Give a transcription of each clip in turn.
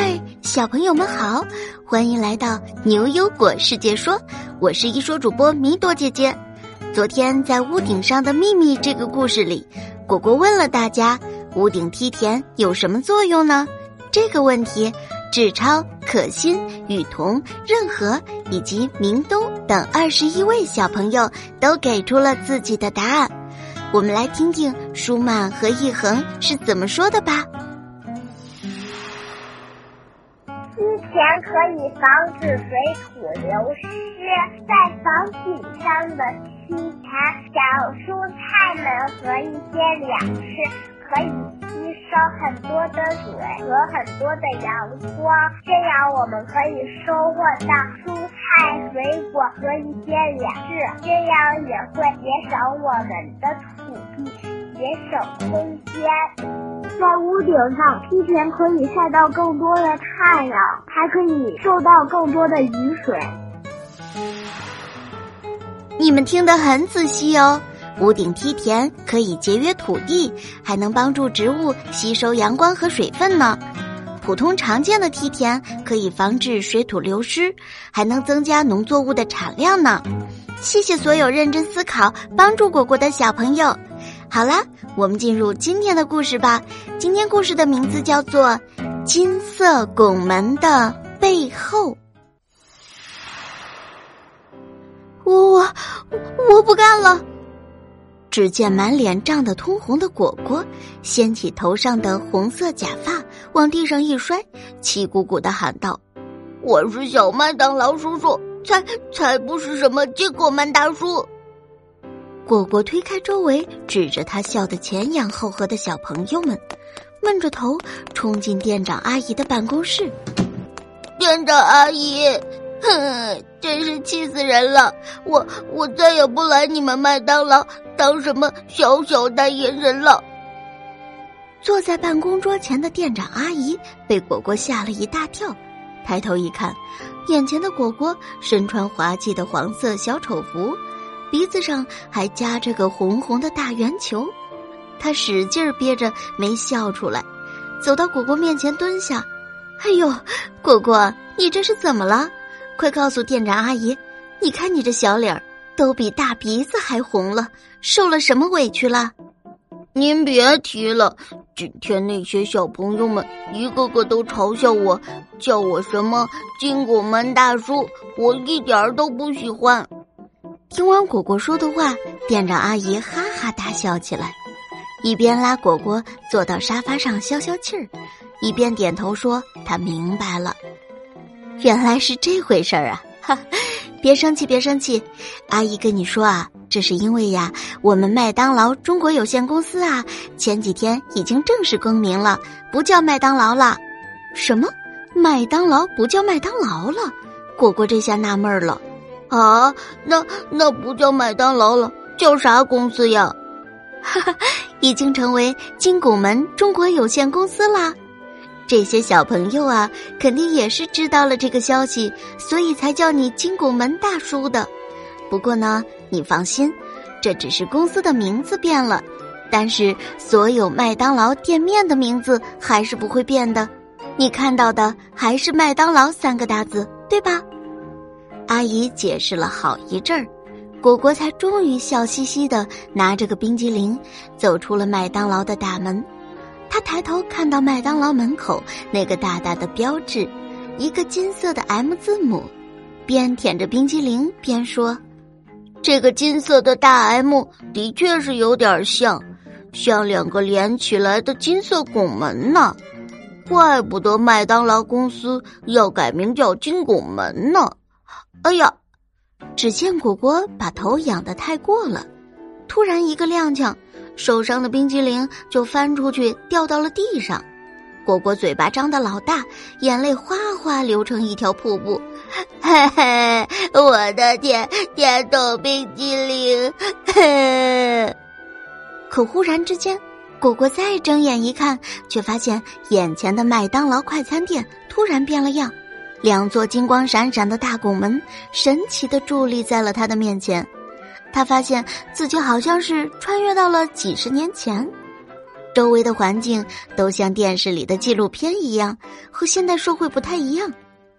嗨，小朋友们好，欢迎来到牛油果世界说，我是一说主播米朵姐姐。昨天在屋顶上的秘密这个故事里，果果问了大家：屋顶梯田有什么作用呢？这个问题，志超、可心、雨桐、任和以及明东等二十一位小朋友都给出了自己的答案。我们来听听舒曼和一恒是怎么说的吧。可以防止水土流失，在房顶上的梯田小蔬菜们和一些粮食可以吸收很多的水和很多的阳光，这样我们可以收获到蔬菜、水果和一些粮食，这样也会节省我们的土地，节省空间。在屋顶上，梯田可以晒到更多的太阳，还可以受到更多的雨水。你们听得很仔细哦。屋顶梯田可以节约土地，还能帮助植物吸收阳光和水分呢。普通常见的梯田可以防止水土流失，还能增加农作物的产量呢。谢谢所有认真思考、帮助果果的小朋友。好啦，我们进入今天的故事吧。今天故事的名字叫做《金色拱门的背后》。我我我不干了！只见满脸涨得通红的果果，掀起头上的红色假发，往地上一摔，气鼓鼓的喊道：“我是小麦当劳叔叔，才才不是什么金果门大叔！”果果推开周围，指着他笑得前仰后合的小朋友们，闷着头冲进店长阿姨的办公室。店长阿姨，哼，真是气死人了！我我再也不来你们麦当劳当什么小小代言人了。坐在办公桌前的店长阿姨被果果吓了一大跳，抬头一看，眼前的果果身穿滑稽的黄色小丑服。鼻子上还夹着个红红的大圆球，他使劲憋着没笑出来，走到果果面前蹲下。哎呦，果果，你这是怎么了？快告诉店长阿姨，你看你这小脸儿都比大鼻子还红了，受了什么委屈了？您别提了，今天那些小朋友们一个个都嘲笑我，叫我什么金拱门大叔，我一点儿都不喜欢。听完果果说的话，店长阿姨哈哈大笑起来，一边拉果果坐到沙发上消消气儿，一边点头说：“她明白了，原来是这回事儿啊！哈，别生气，别生气，阿姨跟你说啊，这是因为呀，我们麦当劳中国有限公司啊，前几天已经正式更名了，不叫麦当劳了。什么？麦当劳不叫麦当劳了？果果这下纳闷儿了。”啊，那那不叫麦当劳了，叫啥公司呀？哈哈，已经成为金拱门中国有限公司啦。这些小朋友啊，肯定也是知道了这个消息，所以才叫你金拱门大叔的。不过呢，你放心，这只是公司的名字变了，但是所有麦当劳店面的名字还是不会变的。你看到的还是麦当劳三个大字，对吧？阿姨解释了好一阵儿，果果才终于笑嘻嘻的拿着个冰激凌走出了麦当劳的大门。他抬头看到麦当劳门口那个大大的标志，一个金色的 M 字母，边舔着冰激凌边说：“这个金色的大 M 的确是有点像，像两个连起来的金色拱门呢。怪不得麦当劳公司要改名叫金拱门呢。”哎呀！只见果果把头仰得太过了，突然一个踉跄，手上的冰激凌就翻出去掉到了地上。果果嘴巴张得老大，眼泪哗哗流成一条瀑布。嘿嘿，我的天，甜豆冰激凌！嘿。可忽然之间，果果再睁眼一看，却发现眼前的麦当劳快餐店突然变了样。两座金光闪闪的大拱门神奇的伫立在了他的面前，他发现自己好像是穿越到了几十年前。周围的环境都像电视里的纪录片一样，和现代社会不太一样。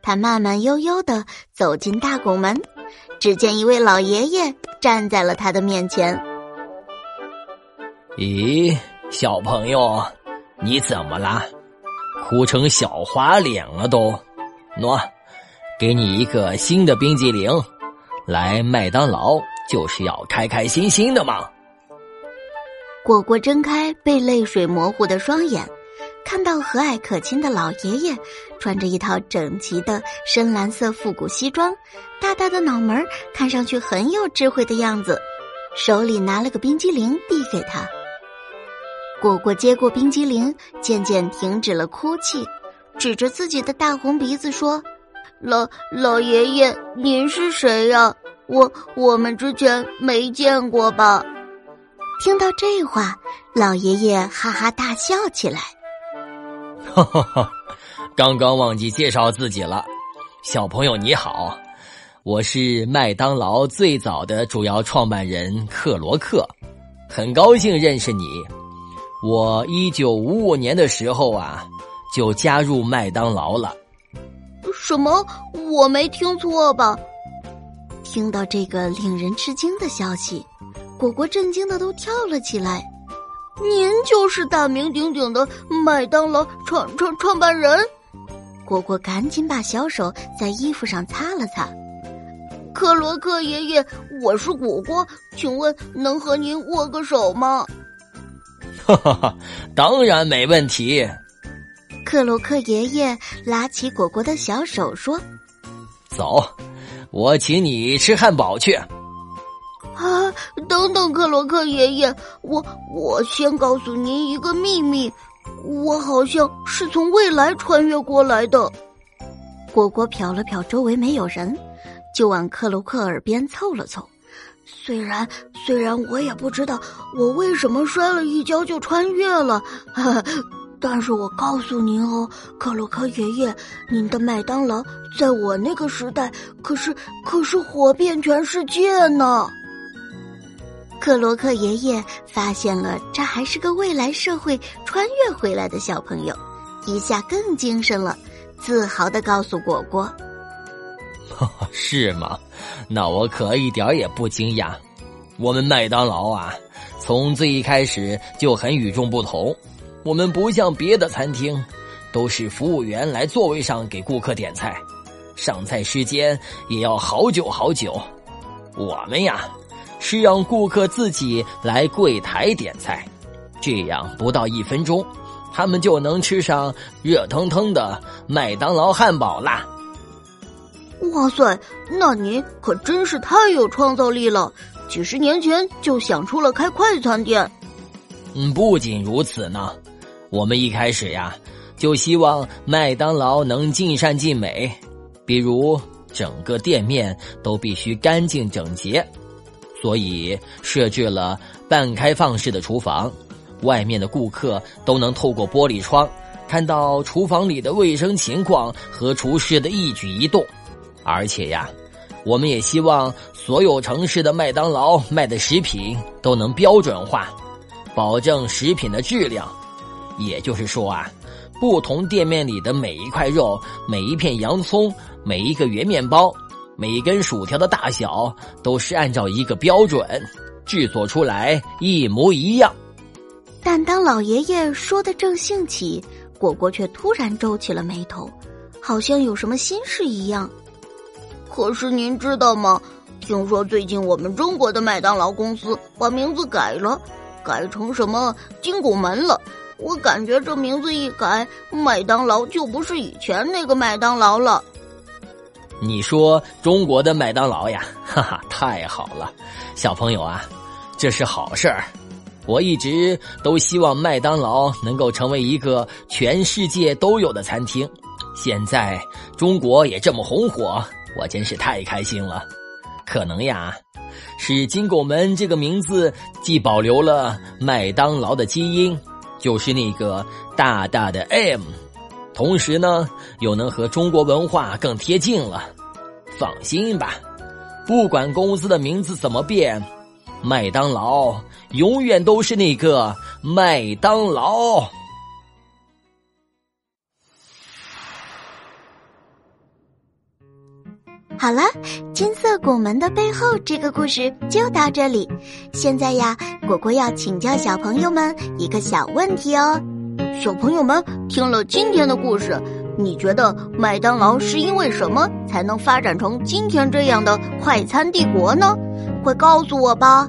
他慢慢悠悠的走进大拱门，只见一位老爷爷站在了他的面前。咦，小朋友，你怎么啦？哭成小花脸了都？喏，给你一个新的冰激凌。来麦当劳就是要开开心心的嘛。果果睁开被泪水模糊的双眼，看到和蔼可亲的老爷爷，穿着一套整齐的深蓝色复古西装，大大的脑门看上去很有智慧的样子，手里拿了个冰激凌递给他。果果接过冰激凌，渐渐停止了哭泣，指着自己的大红鼻子说：“老老爷爷，您是谁呀？我我们之前没见过吧？”听到这话，老爷爷哈哈大笑起来。哈哈哈！刚刚忘记介绍自己了，小朋友你好，我是麦当劳最早的主要创办人克罗克，很高兴认识你。我一九五五年的时候啊，就加入麦当劳了。什么？我没听错吧？听到这个令人吃惊的消息，果果震惊的都跳了起来。您就是大名鼎鼎的麦当劳创创创办人？果果赶紧把小手在衣服上擦了擦。克罗克爷爷，我是果果，请问能和您握个手吗？哈哈哈，当然没问题。克洛克爷爷拉起果果的小手说：“走，我请你吃汉堡去。”啊，等等，克洛克爷爷，我我先告诉您一个秘密，我好像是从未来穿越过来的。果果瞟了瞟周围没有人，就往克洛克耳边凑了凑。虽然虽然我也不知道我为什么摔了一跤就穿越了，但是我告诉您哦，克洛克爷爷，您的麦当劳在我那个时代可是可是火遍全世界呢。克洛克爷爷发现了这还是个未来社会穿越回来的小朋友，一下更精神了，自豪的告诉果果。是吗？那我可一点也不惊讶。我们麦当劳啊，从最一开始就很与众不同。我们不像别的餐厅，都是服务员来座位上给顾客点菜，上菜时间也要好久好久。我们呀，是让顾客自己来柜台点菜，这样不到一分钟，他们就能吃上热腾腾的麦当劳汉堡啦。哇塞，那您可真是太有创造力了！几十年前就想出了开快餐店。嗯，不仅如此呢，我们一开始呀就希望麦当劳能尽善尽美，比如整个店面都必须干净整洁，所以设置了半开放式的厨房，外面的顾客都能透过玻璃窗看到厨房里的卫生情况和厨师的一举一动。而且呀，我们也希望所有城市的麦当劳卖的食品都能标准化，保证食品的质量。也就是说啊，不同店面里的每一块肉、每一片洋葱、每一个圆面包、每一根薯条的大小，都是按照一个标准制作出来，一模一样。但当老爷爷说的正兴起，果果却突然皱起了眉头，好像有什么心事一样。可是您知道吗？听说最近我们中国的麦当劳公司把名字改了，改成什么金拱门了。我感觉这名字一改，麦当劳就不是以前那个麦当劳了。你说中国的麦当劳呀，哈哈，太好了，小朋友啊，这是好事儿。我一直都希望麦当劳能够成为一个全世界都有的餐厅。现在中国也这么红火。我真是太开心了，可能呀，是金拱门这个名字既保留了麦当劳的基因，就是那个大大的 M，同时呢，又能和中国文化更贴近了。放心吧，不管公司的名字怎么变，麦当劳永远都是那个麦当劳。好了，金色拱门的背后这个故事就到这里。现在呀，果果要请教小朋友们一个小问题哦。小朋友们听了今天的故事，你觉得麦当劳是因为什么才能发展成今天这样的快餐帝国呢？快告诉我吧！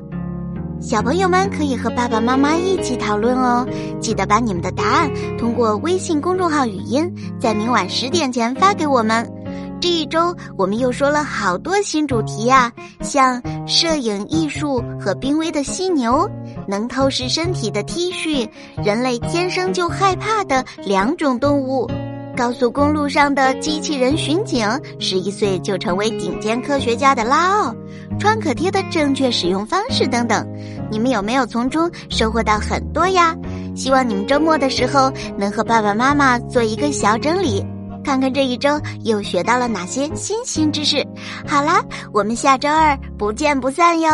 小朋友们可以和爸爸妈妈一起讨论哦。记得把你们的答案通过微信公众号语音，在明晚十点前发给我们。这一周我们又说了好多新主题呀，像摄影艺术和濒危的犀牛，能透视身体的 T 恤，人类天生就害怕的两种动物，高速公路上的机器人巡警，十一岁就成为顶尖科学家的拉奥，创可贴的正确使用方式等等，你们有没有从中收获到很多呀？希望你们周末的时候能和爸爸妈妈做一个小整理。看看这一周又学到了哪些新新知识。好啦，我们下周二不见不散哟。